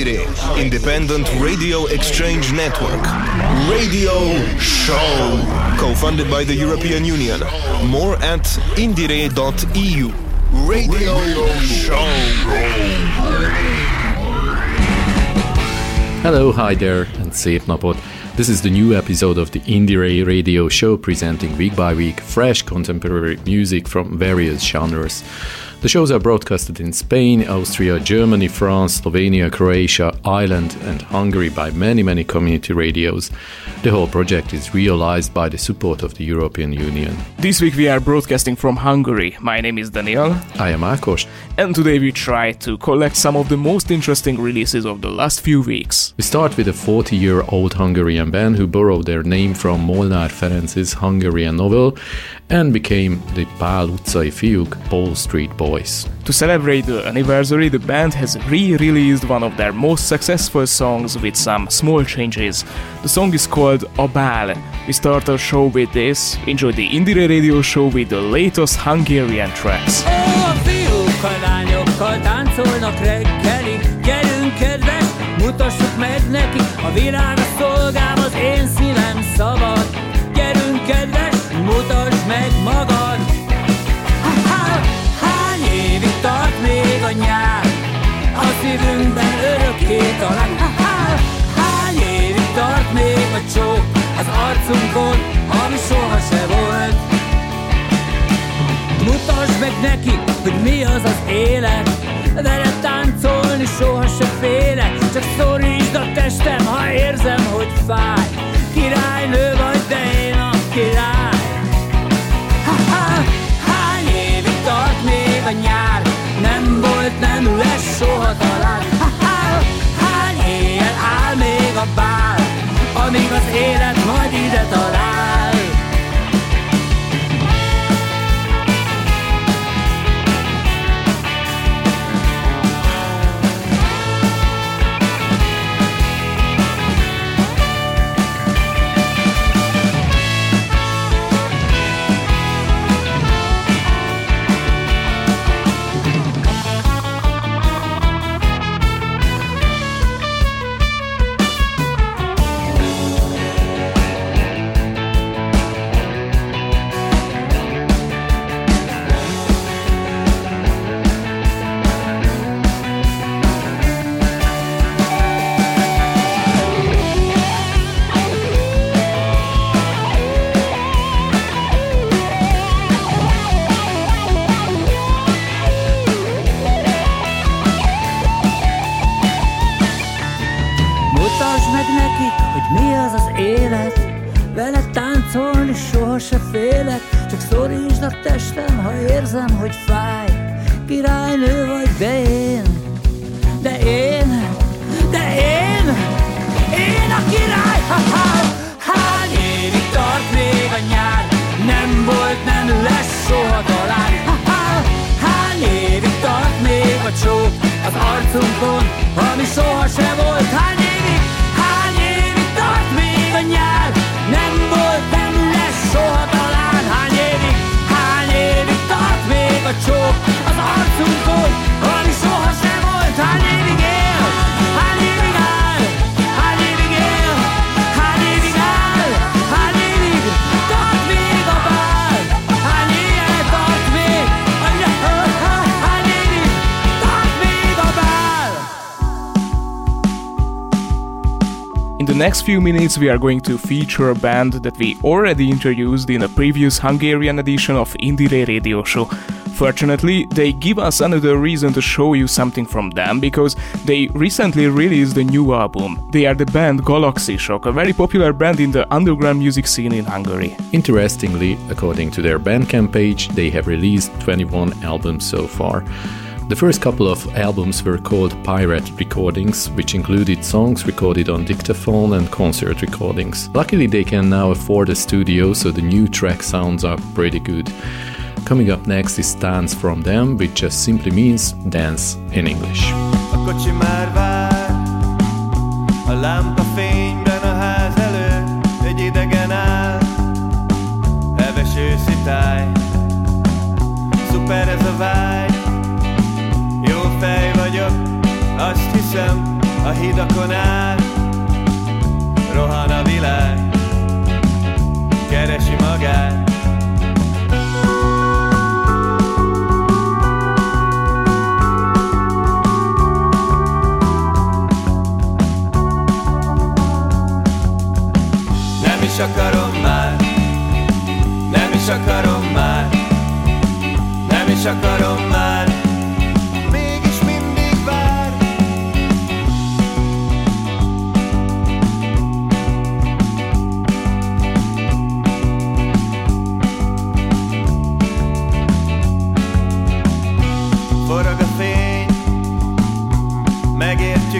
Indiere, Independent Radio Exchange Network. Radio Show. Co-funded by the European Union. More at indiere.eu. Radio Show. Hello, hi there, and szép napot. This is the new episode of the Indiere radio show presenting week by week fresh contemporary music from various genres. The shows are broadcasted in Spain, Austria, Germany, France, Slovenia, Croatia, Ireland, and Hungary by many, many community radios. The whole project is realized by the support of the European Union. This week we are broadcasting from Hungary. My name is Daniel. I am Akos. And today we try to collect some of the most interesting releases of the last few weeks. We start with a 40 year old Hungarian band who borrowed their name from Molnár Ferenc's Hungarian novel and became the Pál utcai fiúk Paul Street Boys. To celebrate the anniversary, the band has re-released one of their most successful songs with some small changes. The song is called A Bál. We start our show with this. Enjoy the Indiere Radio Show with the latest Hungarian tracks. Oh, fiúkkal, lányokkal táncolnak reggelig Gyerünk kedves, mutassuk meg neki A világ a szolgám, az én szívem szabad még a szívünkben örökké talán Ha-ha, Hány évig tart még a csók? Az arcunkon, ami soha se volt. Mutasd meg neki, hogy mi az az élet. Vele táncolni soha se félek. Csak szorítsd a testem, ha érzem, hogy fáj. Királynő vagy, de én a király. Ha-ha, hány évig tart még a nyár Volt, nem lesz soha talán. Hány éjjel áll még a bál Amíg az élet majd ide talál se félek Csak szorítsd a testem, ha érzem, hogy fáj. Királynő vagy, de én De én De Én next few minutes, we are going to feature a band that we already introduced in a previous Hungarian edition of Indiere Radio Show. Fortunately, they give us another reason to show you something from them because they recently released a new album. They are the band Galaxisok, a very popular band in the underground music scene in Hungary. Interestingly, according to their Bandcamp page, they have released 21 albums so far. The first couple of albums were called Pirate Recordings, which included songs recorded on dictaphone and concert recordings. Luckily, they can now afford a studio, so the new track sounds are pretty good. Coming up next is Tánc from Them, which just simply means dance in English. Azt hiszem, a hidakon áll, rohan a világ, keresi magát. Nem is akarom már, nem is akarom már, nem is akarom már,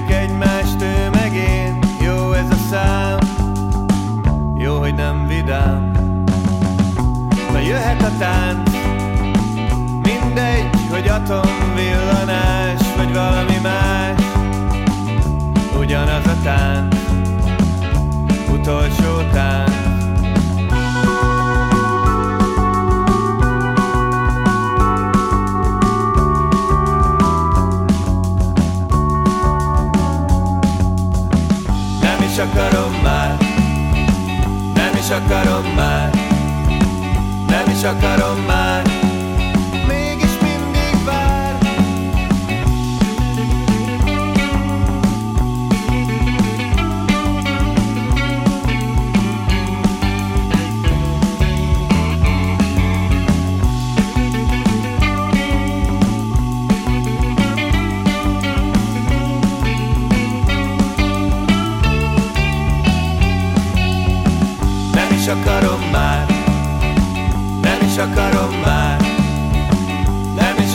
megértjük egymást, ő meg én, jó ez a szám, jó, hogy nem vidám. Na jöhet a tánc, mindegy, hogy atomvillanás, vagy valami más, ugyanaz a tánc, utolsó tánc. Is akarom már, nem is akarom már,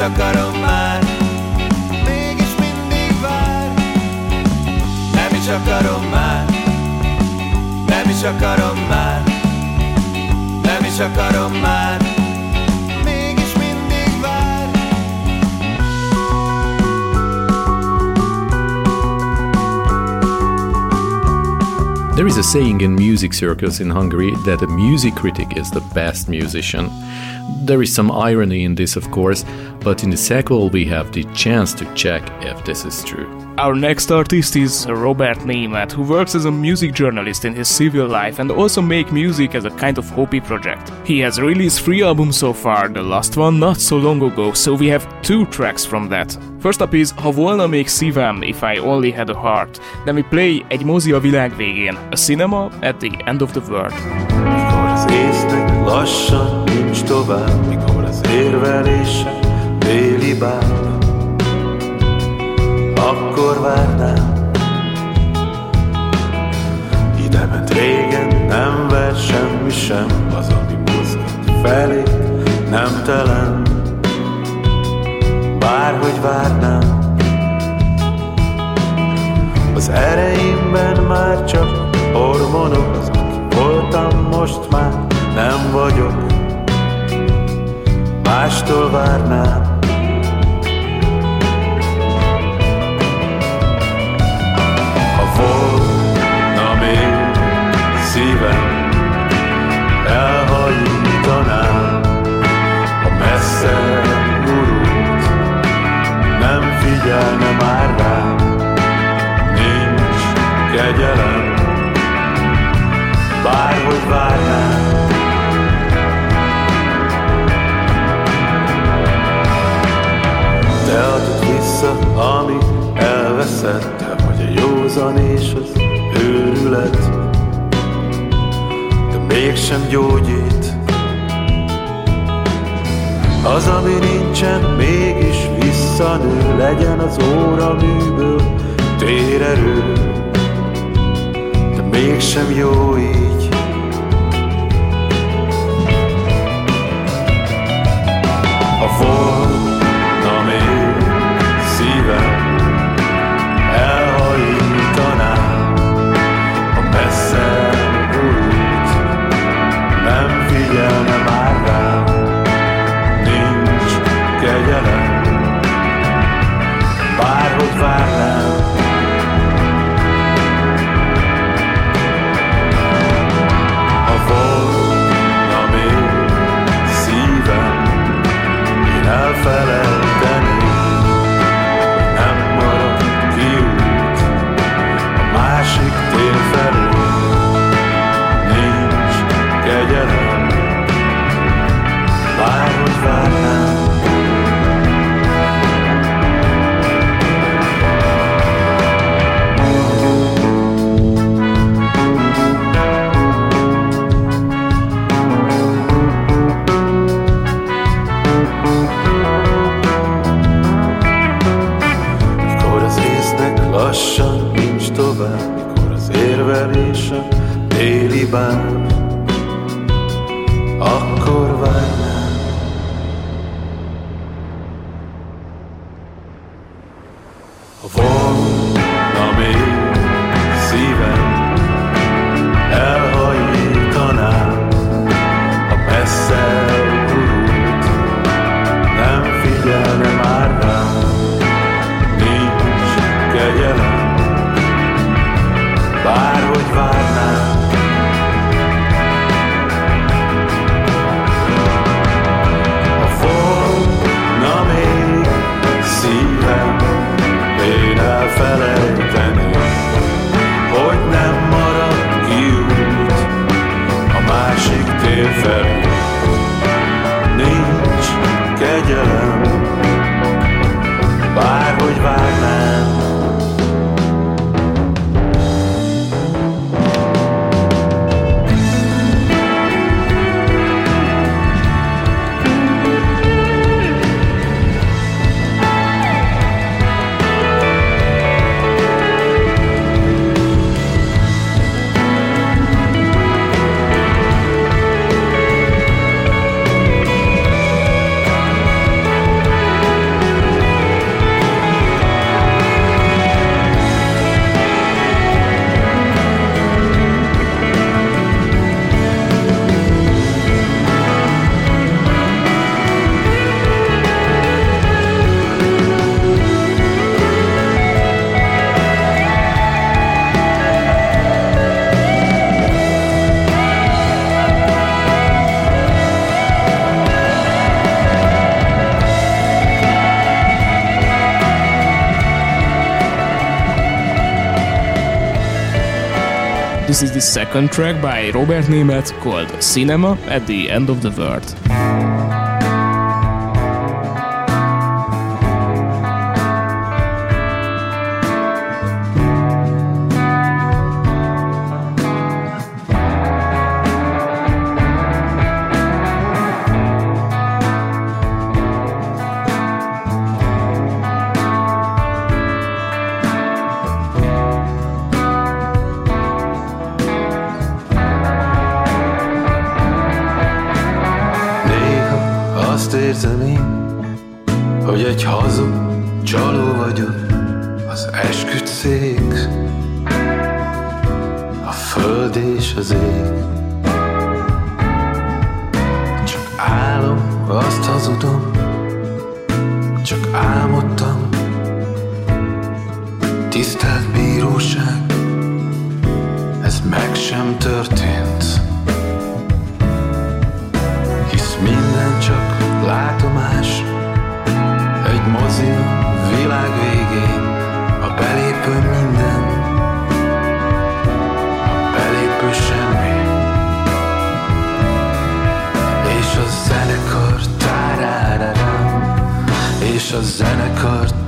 akarom már, mégis mindig vár. Nem is akarom már, nem is akarom már, nem is akarom már. There is a saying in music circles in Hungary that a music critic is the best musician. There is some irony in this, of course, but in the sequel we have the chance to check if this is true. Our next artist is Robert Németh, who works as a music journalist in his civil life and also make music as a kind of hobby project. He has released three albums so far, the last one not so long ago, so we have two tracks from that. First up is Ha volna még szívem, If I Only Had a Heart. Then we play Egy mozi a világ végén, a cinema at the end of the world. Mikor az észnek lassan nincs tovább, mikor az érvelése déli bál, akkor várnám. Ide ment régen, nem ver semmi sem, az, ami mozgat felé, nem telen, bárhogy várnám. Az ereimben már csak hormonok, az, aki voltam, most már nem vagyok. Mástól várnám. Figyelne már rám, nincs kegyelem, bárhogy várnám. Te adod vissza, ami elveszett, te vagy a józan és az őrület, de mégsem gyógyít. Az, ami nincsen, mégis visszanő, legyen az óra műből térerő, de mégsem jó így. Ha volna még volna This is the second track by Robert Nemeth called Cinema at the End of the World. Tisztelt bíróság, ez meg sem történt. Hisz minden csak látomás Egy mozi világ végén A belépő minden A belépő semmi. És a zenekar tárára És a zenekar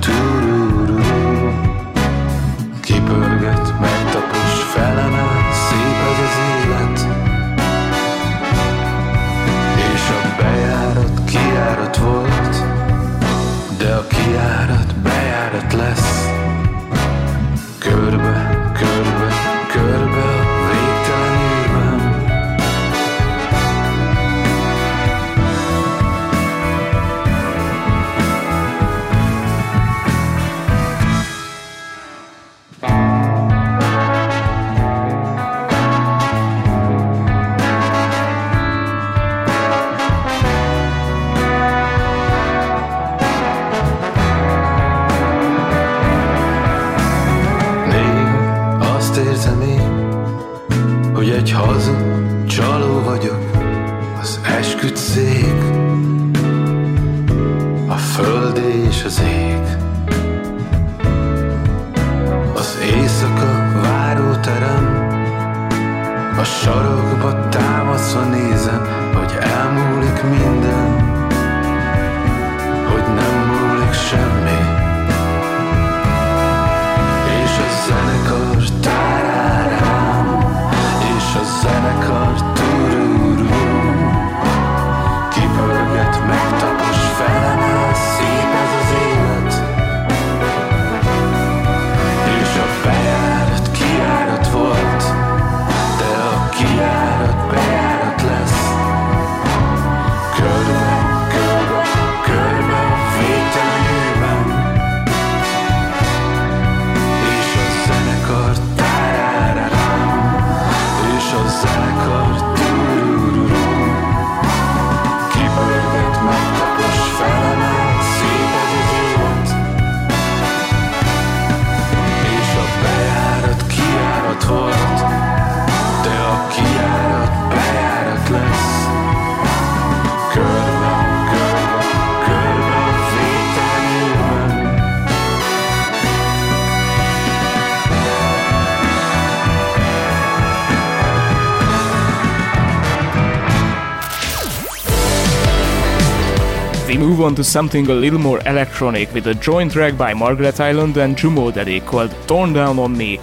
on to something a little more electronic with a joint track by Margaret Island and JumoDaddy called Torn Down on Me.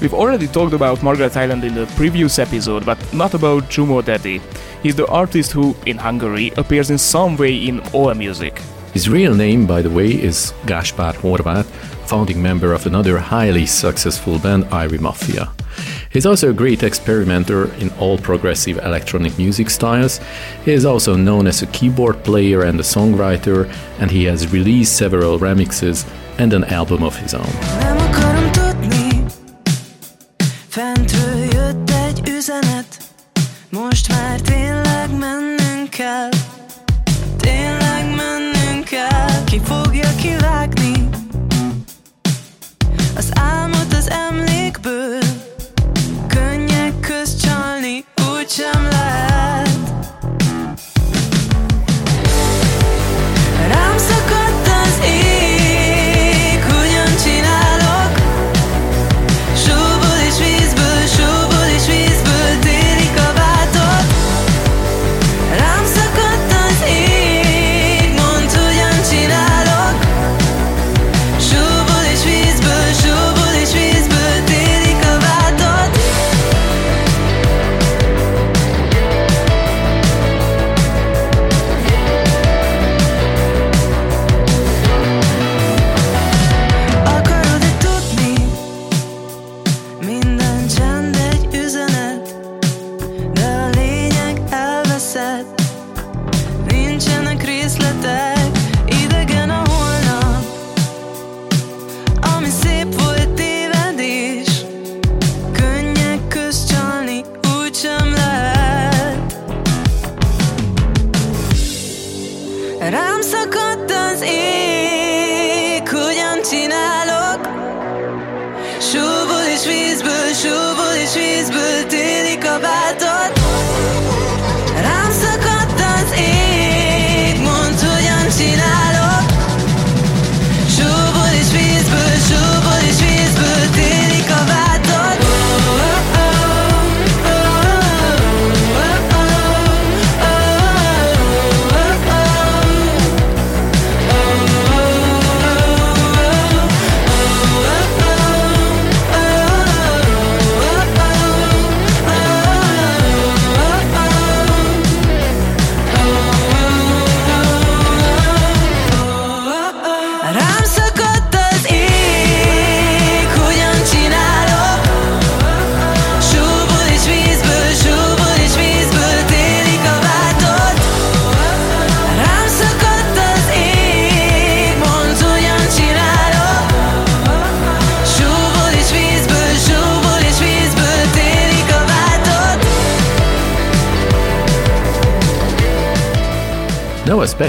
We've already talked about Margaret Island in the previous episode, but not about JumoDaddy. He's the artist who, in Hungary, appears in some way in all music. His real name, by the way, is Gaspar Horvat, founding member of another highly successful band, Irie Maffia. He's also a great experimenter in all progressive electronic music styles. He is also known as a keyboard player and a songwriter, and he has released several remixes and an album of his own. most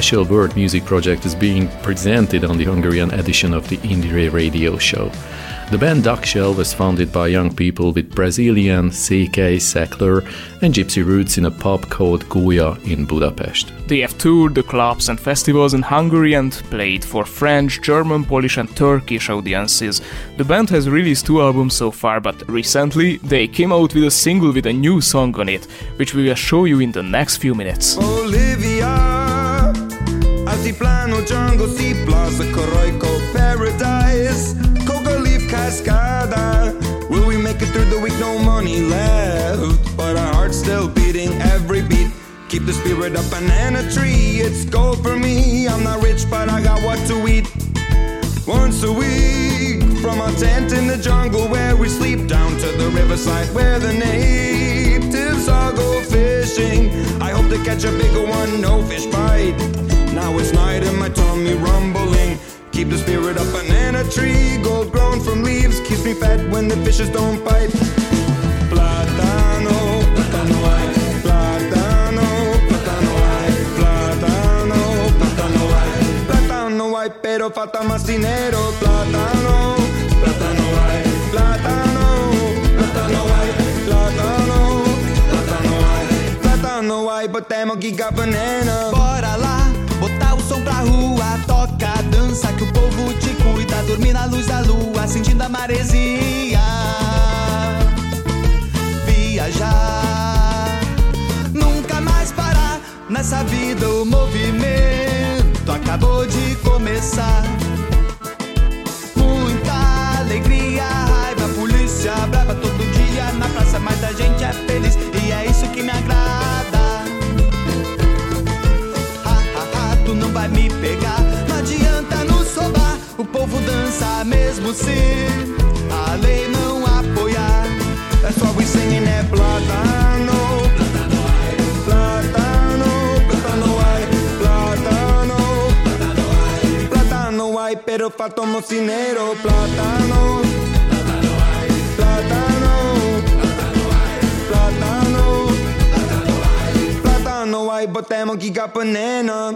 special world music project is being presented on the Hungarian edition of the Indiere radio show. The band Duckshell was founded by young people with Brazilian, Székely, Szekler, and Gypsy roots in a pub called Gólya in Budapest. They have toured the clubs and festivals in Hungary and played for French, German, Polish, and Turkish audiences. The band has released two albums so far, but recently they came out with a single with a new song on it, which we will show you in the next few minutes. Olivia. Altiplano, jungle, sea plaza, Coroico, paradise, coca leaf, cascada. Will we make it through the week? No money left, but our heart's still beating every beat. Keep the spirit up, banana tree. It's gold for me. I'm not rich, but I got what to eat. Once a week, from our tent in the jungle where we sleep, down to the riverside where the natives all go fishing. I hope to catch a bigger one, no fish bite. Now it's night and my tummy rumbling. Keep the spirit up, banana tree, gold grown from leaves, keeps me fed when the fishes don't bite. Platano, platano ay, platano, platano ay, platano, platano ay, platano ay, pero falta más dinero. Platano, platano ay, platano, platano ay, platano, platano ay, platano ay, but temo giga banana. Dança que o povo te cuida. Dormir na luz da lua, sentindo a maresia. Viajar, nunca mais parar. Nessa vida o movimento acabou de começar. Dança mesmo se a lei não apoiar. That's why we singing that platano, platano, platano, platano, platano, platano, ay, pero falta un mocinero, platano, platano, platano, platano, ay, botemos giga banana.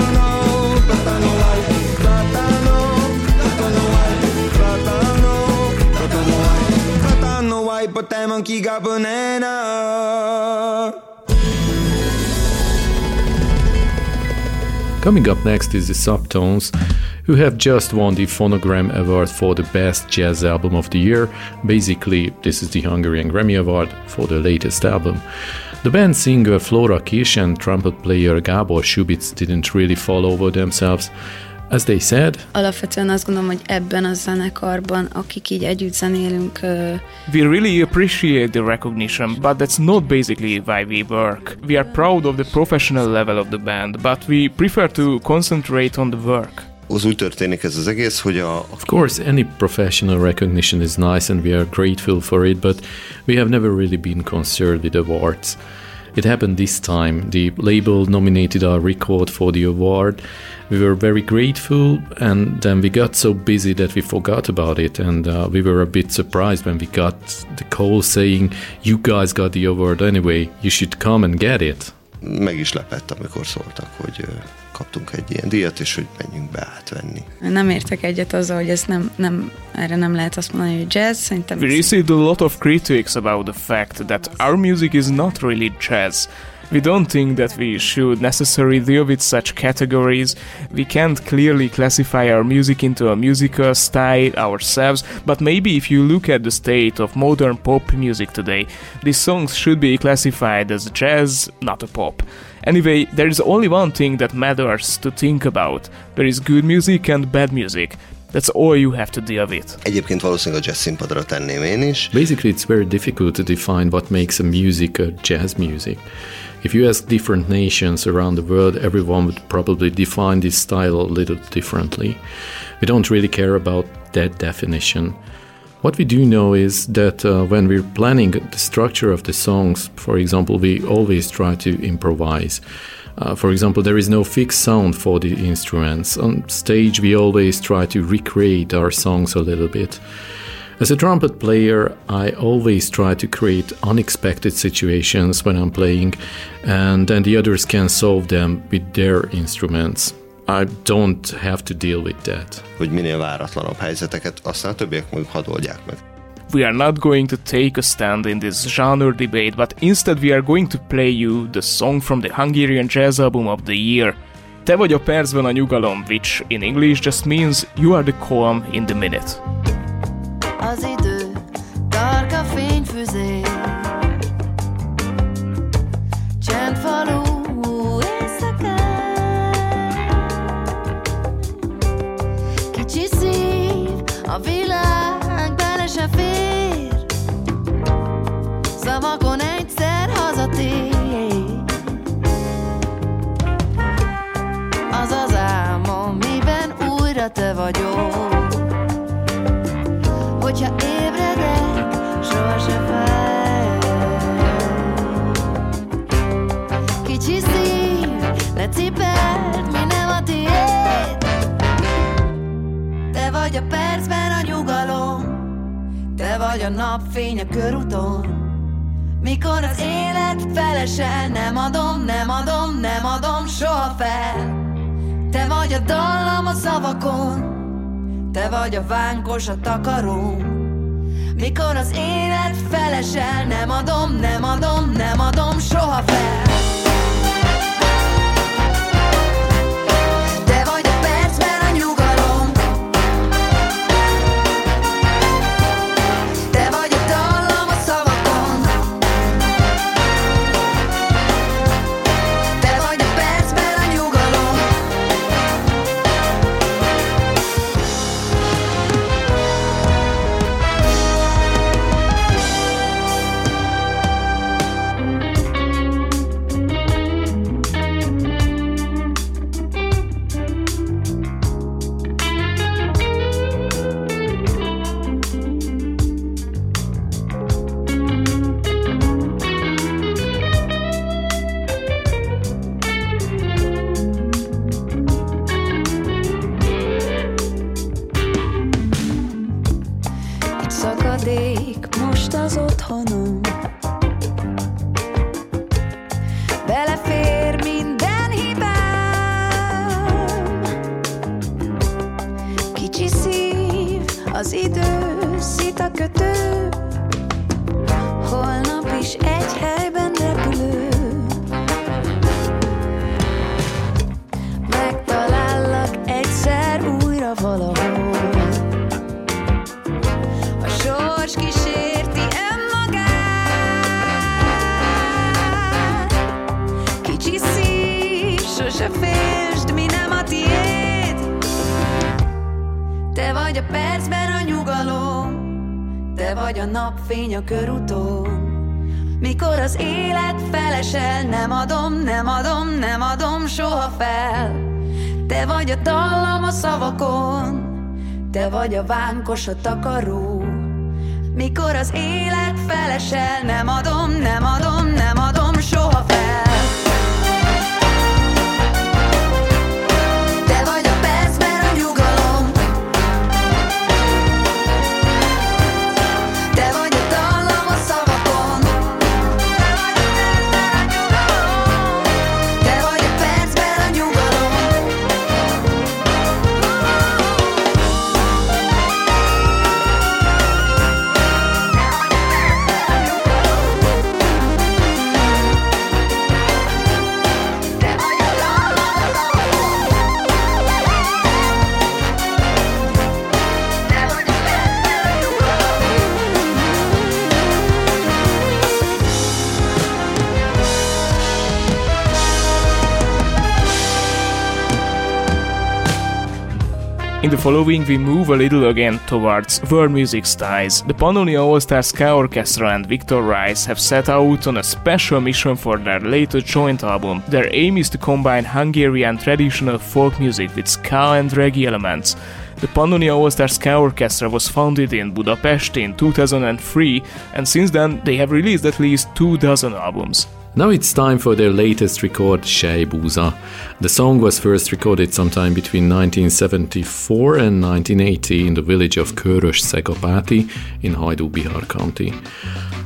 monkey got. Coming up next is the Subtones, who have just won the Fonogram Award for the Best Jazz Album of the Year. Basically, this is the Hungarian Grammy Award for the latest album. The band singer Flora Kiss and trumpet player Gabor Subicz didn't really fall over themselves. As they said, Alapvetően azt gondolom, hogy ebben a zenekarban, akik így együtt zenélünk, uh, We really appreciate the recognition, but that's not basically why we work. We are proud of the professional level of the band, but we prefer to concentrate on the work. Az úgy történik ez az egész, hogy a, Of course, any professional recognition is nice and we are grateful for it, but we have never really been concerned with awards. It happened this time. The label nominated our record for the award. We were very grateful, and then we got so busy that we forgot about it. And uh, we were a bit surprised when we got the call saying, You guys got the award anyway, you should come and get it. meg is lepett, amikor szóltak, hogy kaptunk egy ilyen díjat, és hogy menjünk be átvenni. nem értek egyet azzal, hogy ez nem, nem, erre nem lehet azt mondani, hogy jazz, szerintem We received a lot of critics about the fact that our music is not really jazz. We don't think that we should necessarily deal with such categories. We can't clearly classify our music into a musical style ourselves, but maybe if you look at the state of modern pop music today, these songs should be classified as jazz, not a pop. Anyway, there is only one thing that matters to think about there is good music and bad music. That's all you have to deal with. Egyébként valószínűleg a jazz színpadra tenném én is. Basically, it's very difficult to define what makes a music a jazz music. If you ask different nations around the world, everyone would probably define this style a little differently. We don't really care about that definition. What we do know is that uh, when we're planning the structure of the songs, for example, we always try to improvise. Uh, for example, there is no fixed sound for the instruments. On stage, we always try to recreate our songs a little bit. As a trumpet player, I always try to create unexpected situations when I'm playing, and then the others can solve them with their instruments. I don't have to deal with that. hogy minél váratlanabb helyzeteket, aztán a többiek meg hadd oldják meg. We are not going to take a stand in this genre debate, but instead we are going to play you the song from the Hungarian Jazz Album of the Year. Te vagy a percben a nyugalom, which in English just means you are the calm in the minute. Az idő, tarka fényfüzé Csendfalú Kicsi szív, a világ bele se fér. Szavakon egyszer hazatér. Az az álmom, miben újra te vagyok vagy a napfény a körúton. Mikor az élet felesel Nem adom, nem adom, nem adom soha fel. Te vagy a dallam a szavakon te vagy a vánkos a takaróm Mikor az élet felesel Nem adom, nem adom, nem adom soha fel adom, soha fel. Te vagy a dallam a szavakon, te vagy a vánkos a takaró. Mikor az élet felesel, nem adom, nem adom, nem adom soha fel. The following, we move a little again towards world music styles. The Pannonia All Star Ska Orchestra and Victor Rice have set out on a special mission for their latest joint album. Their aim is to combine Hungarian traditional folk music with ska and reggae elements. The Pannonia All Star Ska Orchestra was founded in Budapest in 2003, and since then they have released at least two dozen albums. Now it's time for their latest record, Sheibuza. The song was first recorded sometime between 1974 and 1980 in the village of Körösszegapáti in Hajdú-Bihar County.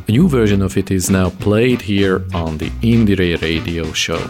A new version of it is now played here on the Indiere radio show.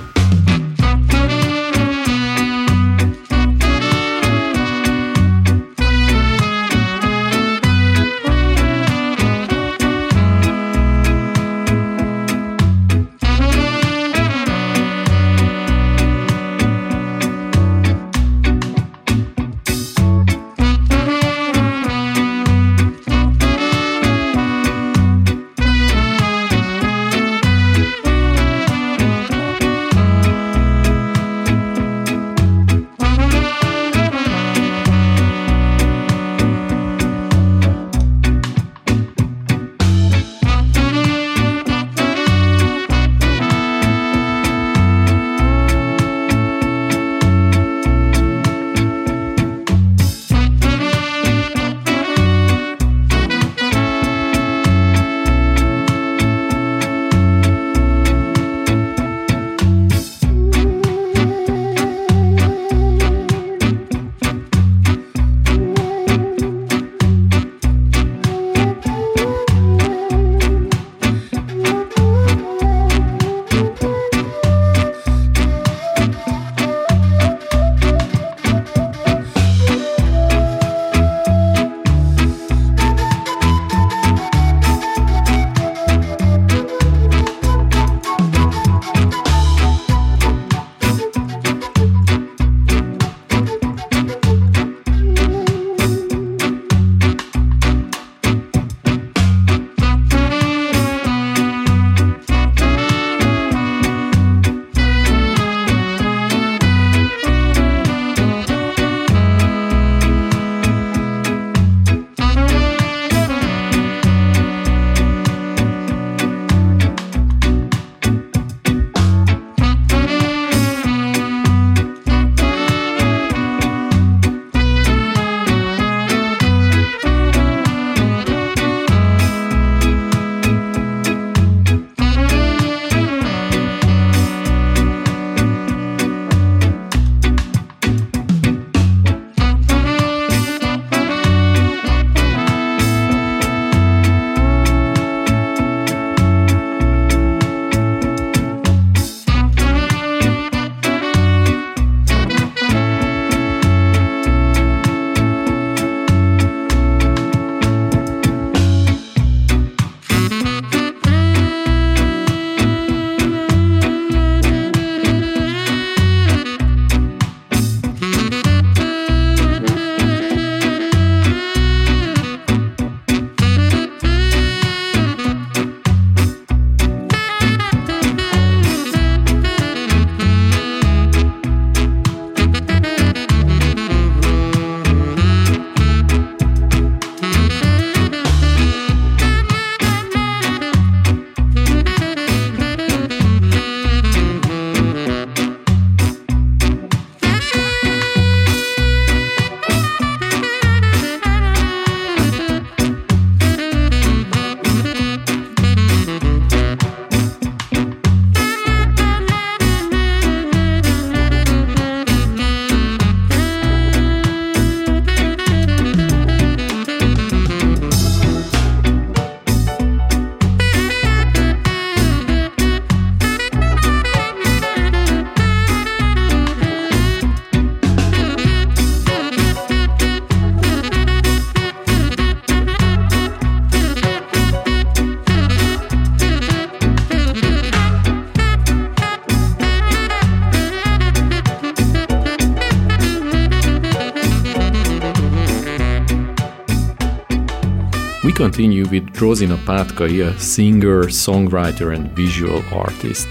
With Pátkai, a singer, songwriter, and visual artist.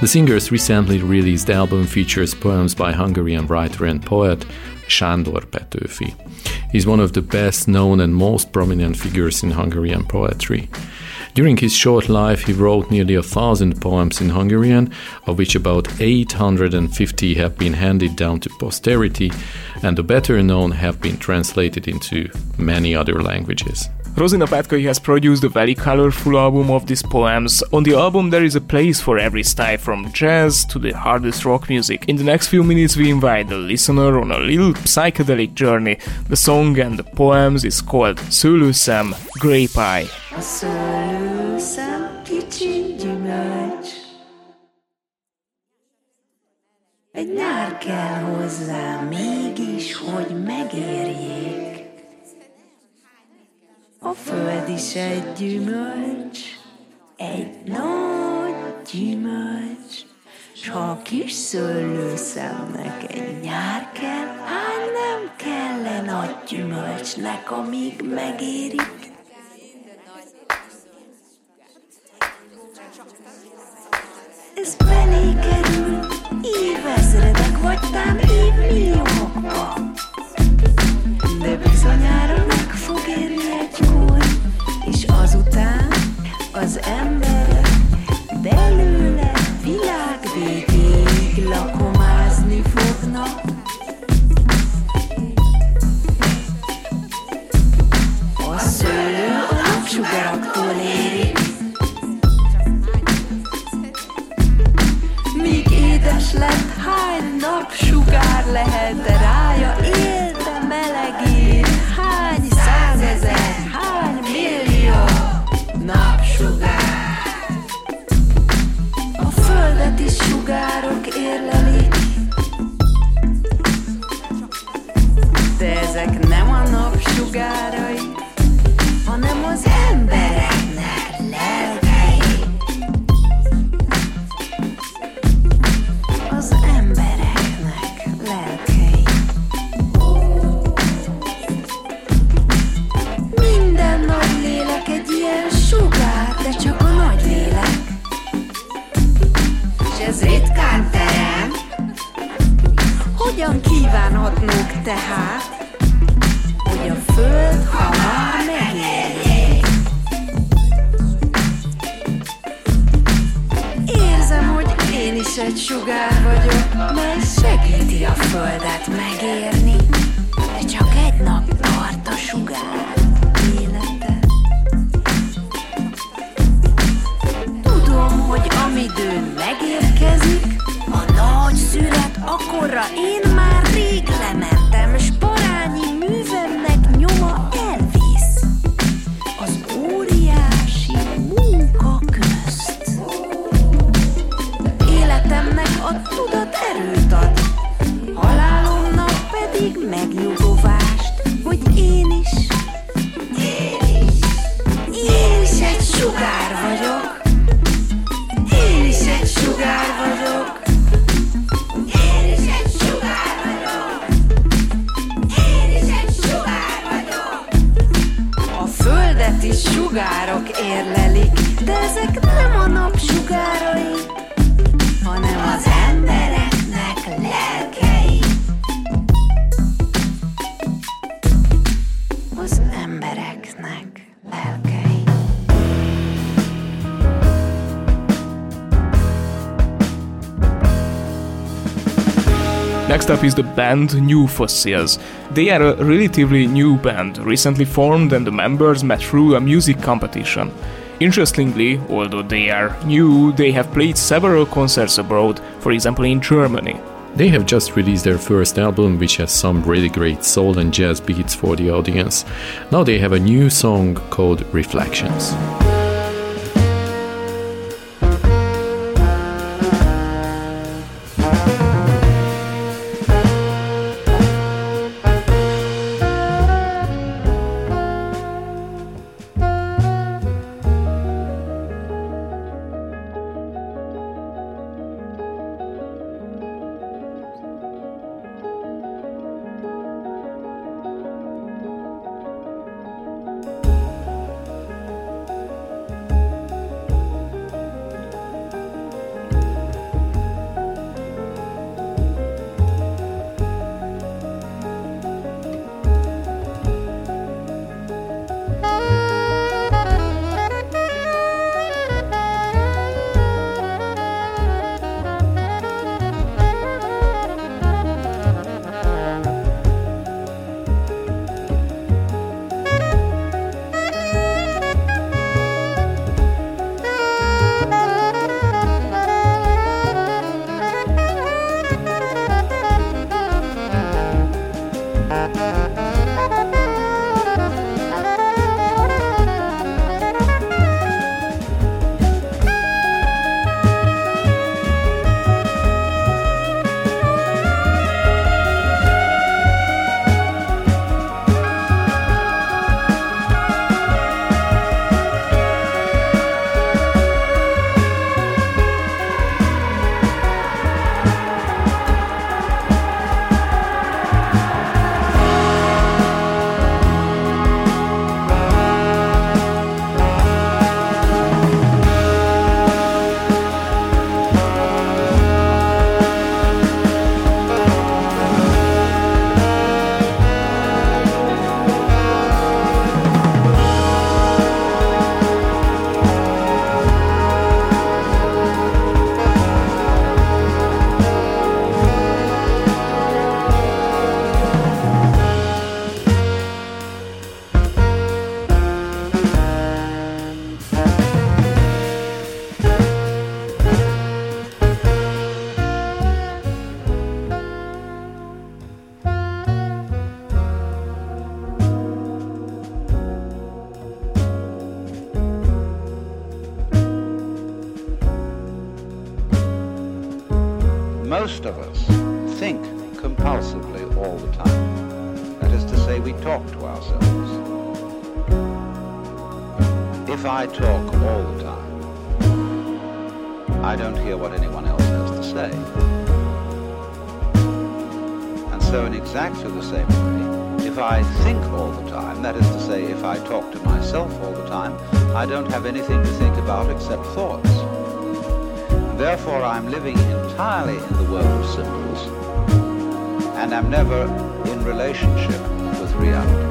The singer's recently released album features poems by Hungarian writer and poet Sándor Petőfi. He's one of the best known and most prominent figures in Hungarian poetry. During his short life, he wrote nearly a thousand poems in Hungarian, of which about 850 have been handed down to posterity, and the better known have been translated into many other languages. Rozina Pátkai has produced a very colorful album of these poems. On the album, there is a place for every style from jazz to the hardest rock music. In the next few minutes, we invite the listener on a little psychedelic journey. The song and the poems is called Szőlőszem Grape Eye. A szőlőszem Egy nyár kell hozzá mégis, hogy megérjék A föld is egy gyümölcs, egy nagy gyümölcs, s ha a kis szőlőszemnek egy nyár kell, hány nem kell nagy gyümölcsnek, amíg megérik. Ez belé kerül, évezredek vagy tám évmilliókba. De bizonyára meg fog érni egykor, és azután az emberek belőle világ végéig lakomázni fognak. A szőlő a napsugaraktól érik, Míg édes lett, hány napsugár lehet rája él, de meleg ér. Hány százezer, hány millió napsugár. Is sugárok érlelik, de ezek nem a nap sugárai, hanem az embereknek lelkei. Next up is the band New Fossils. They are a relatively new band, recently formed, and the members met through a music competition. Interestingly, although they are new, they have played several concerts abroad, for example in Germany. They have just released their first album, which has some really great soul and jazz beats for the audience. Now they have a new song called Reflections. Compulsively all the time. That is to say, we talk to ourselves. If I talk all the time, I don't hear what anyone else has to say. And so in exactly the same way, if I think all the time, that is to say, if I talk to myself all the time, I don't have anything to think about except thoughts. Therefore, I'm living entirely in the world of symbols, and I'm never in relationship with reality.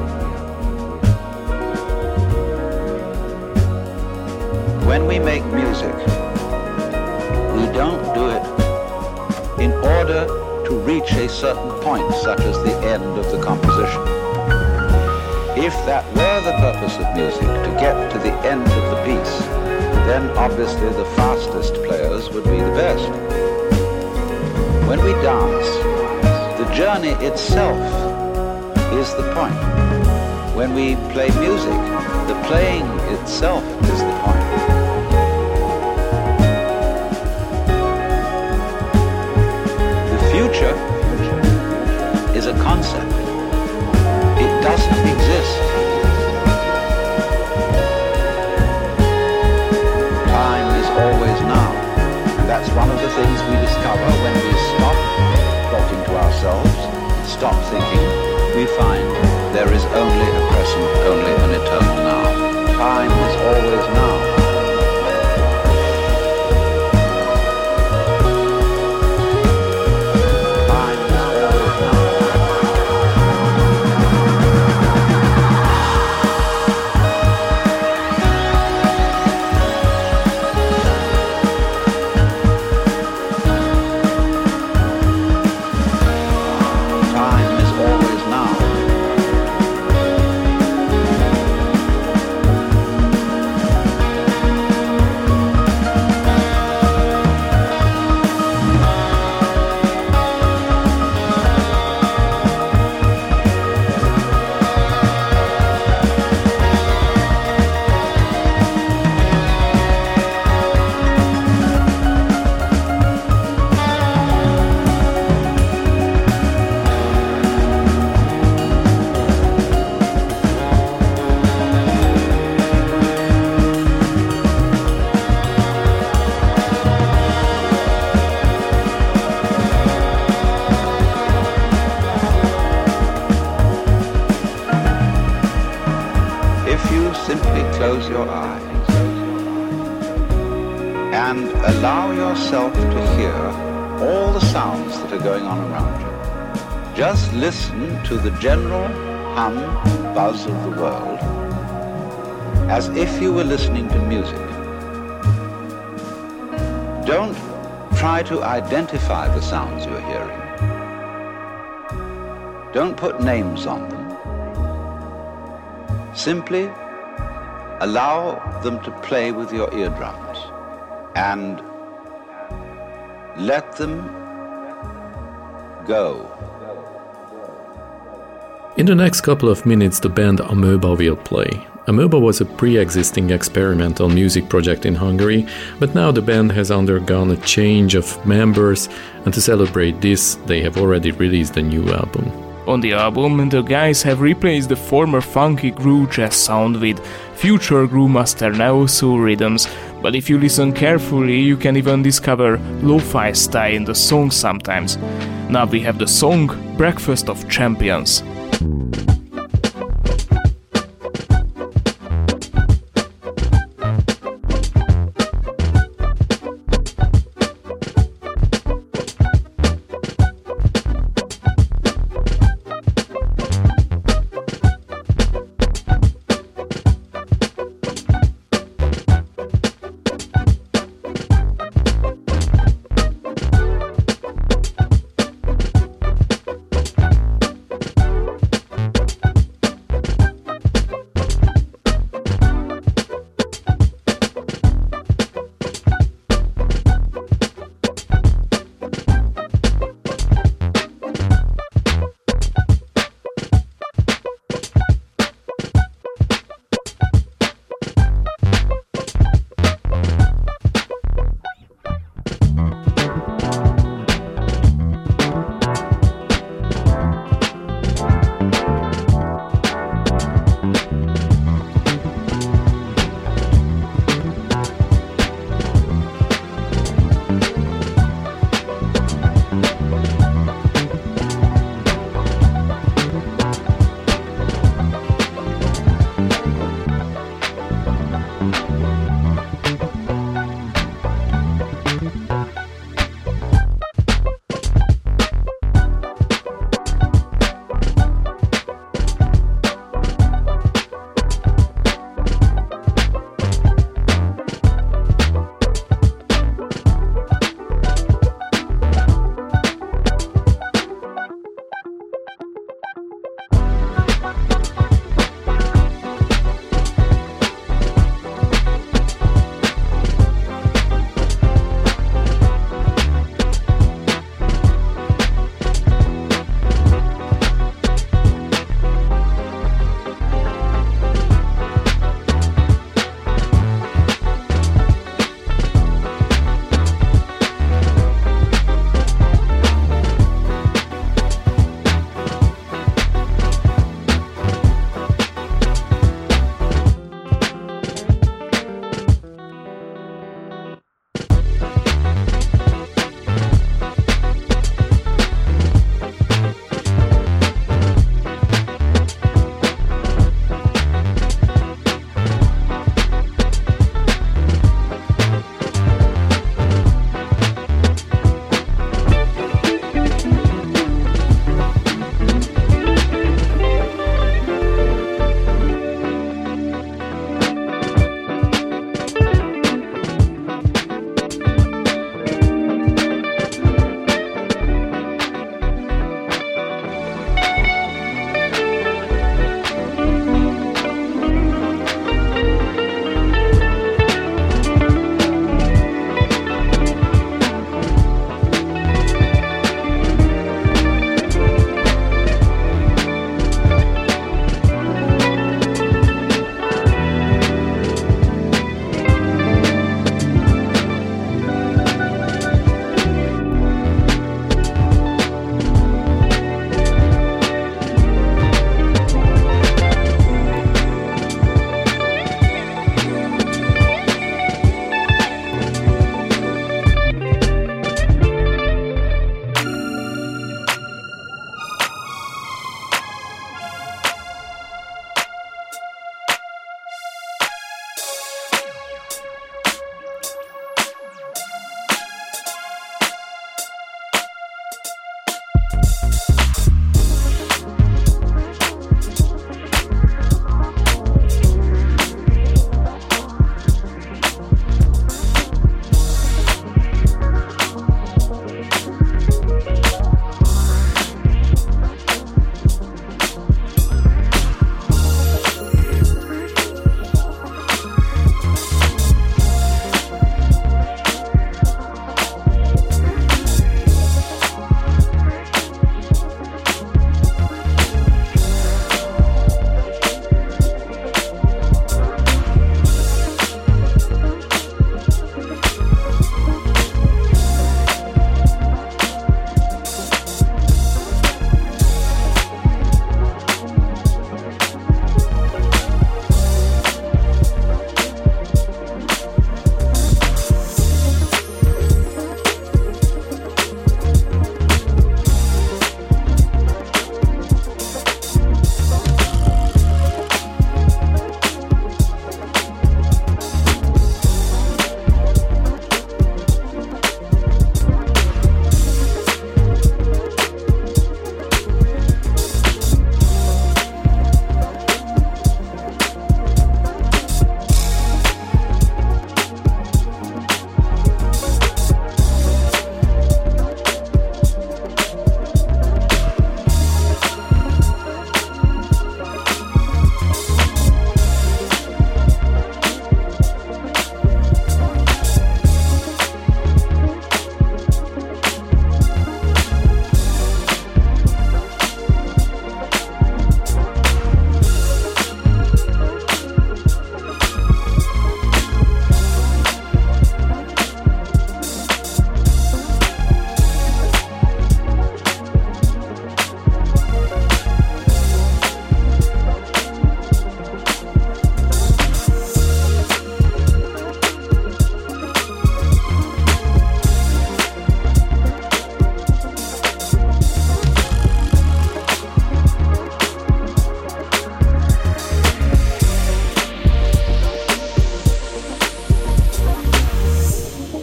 When we make music, we don't do it in order to reach a certain point, such as the end of the composition. If that were the purpose of music, to get to the end of the piece, then obviously the fastest players would be the best. When we dance, journey itself is the point. When we play music, the playing itself is the point. The future is a concept. It doesn't exist. Time is always now. And that's one of the things we discover when we ourselves, stop thinking, we find there is only a present, only an eternal now. Time is always now. To the general hum, buzz of the world as if you were listening to music. Don't try to identify the sounds you're hearing. Don't put names on them. Simply allow them to play with your eardrums and let them go. In the next couple of minutes, the band Amoeba will play. Amoeba was a pre existing experimental music project in Hungary, but now the band has undergone a change of members, and to celebrate this, they have already released a new album. On the album, the guys have replaced the former funky groove jazz sound with future Groovemaster neo soul rhythms, but if you listen carefully, you can even discover lo-fi style in the song sometimes. Now we have the song Breakfast of Champions.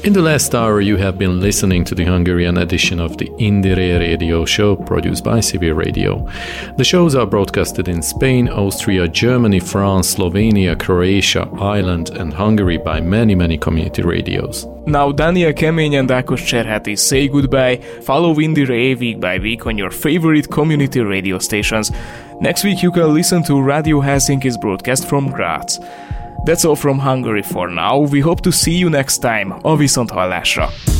In the last hour, you have been listening to the Hungarian edition of the Indiere Radio Show produced by Civil Radio. The shows are broadcasted in Spain, Austria, Germany, France, Slovenia, Croatia, Ireland, and Hungary by many, many community radios. Now, Dániel Kemény and Ákos Cserháti say goodbye. Follow Indiere week by week on your favorite community radio stations. Next week, you can listen to Radio Helsinki's broadcast from Graz. That's all from Hungary for now. We hope to see you next time. A hallásra!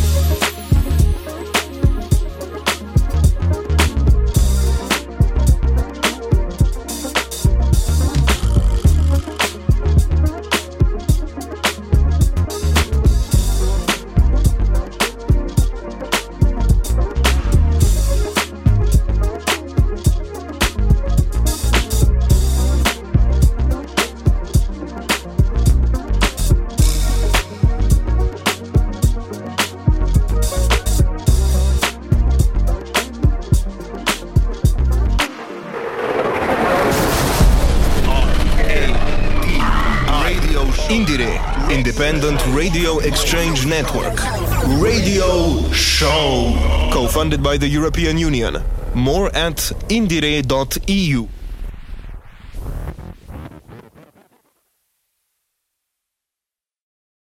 Funded by the European Union. More at indiere.eu.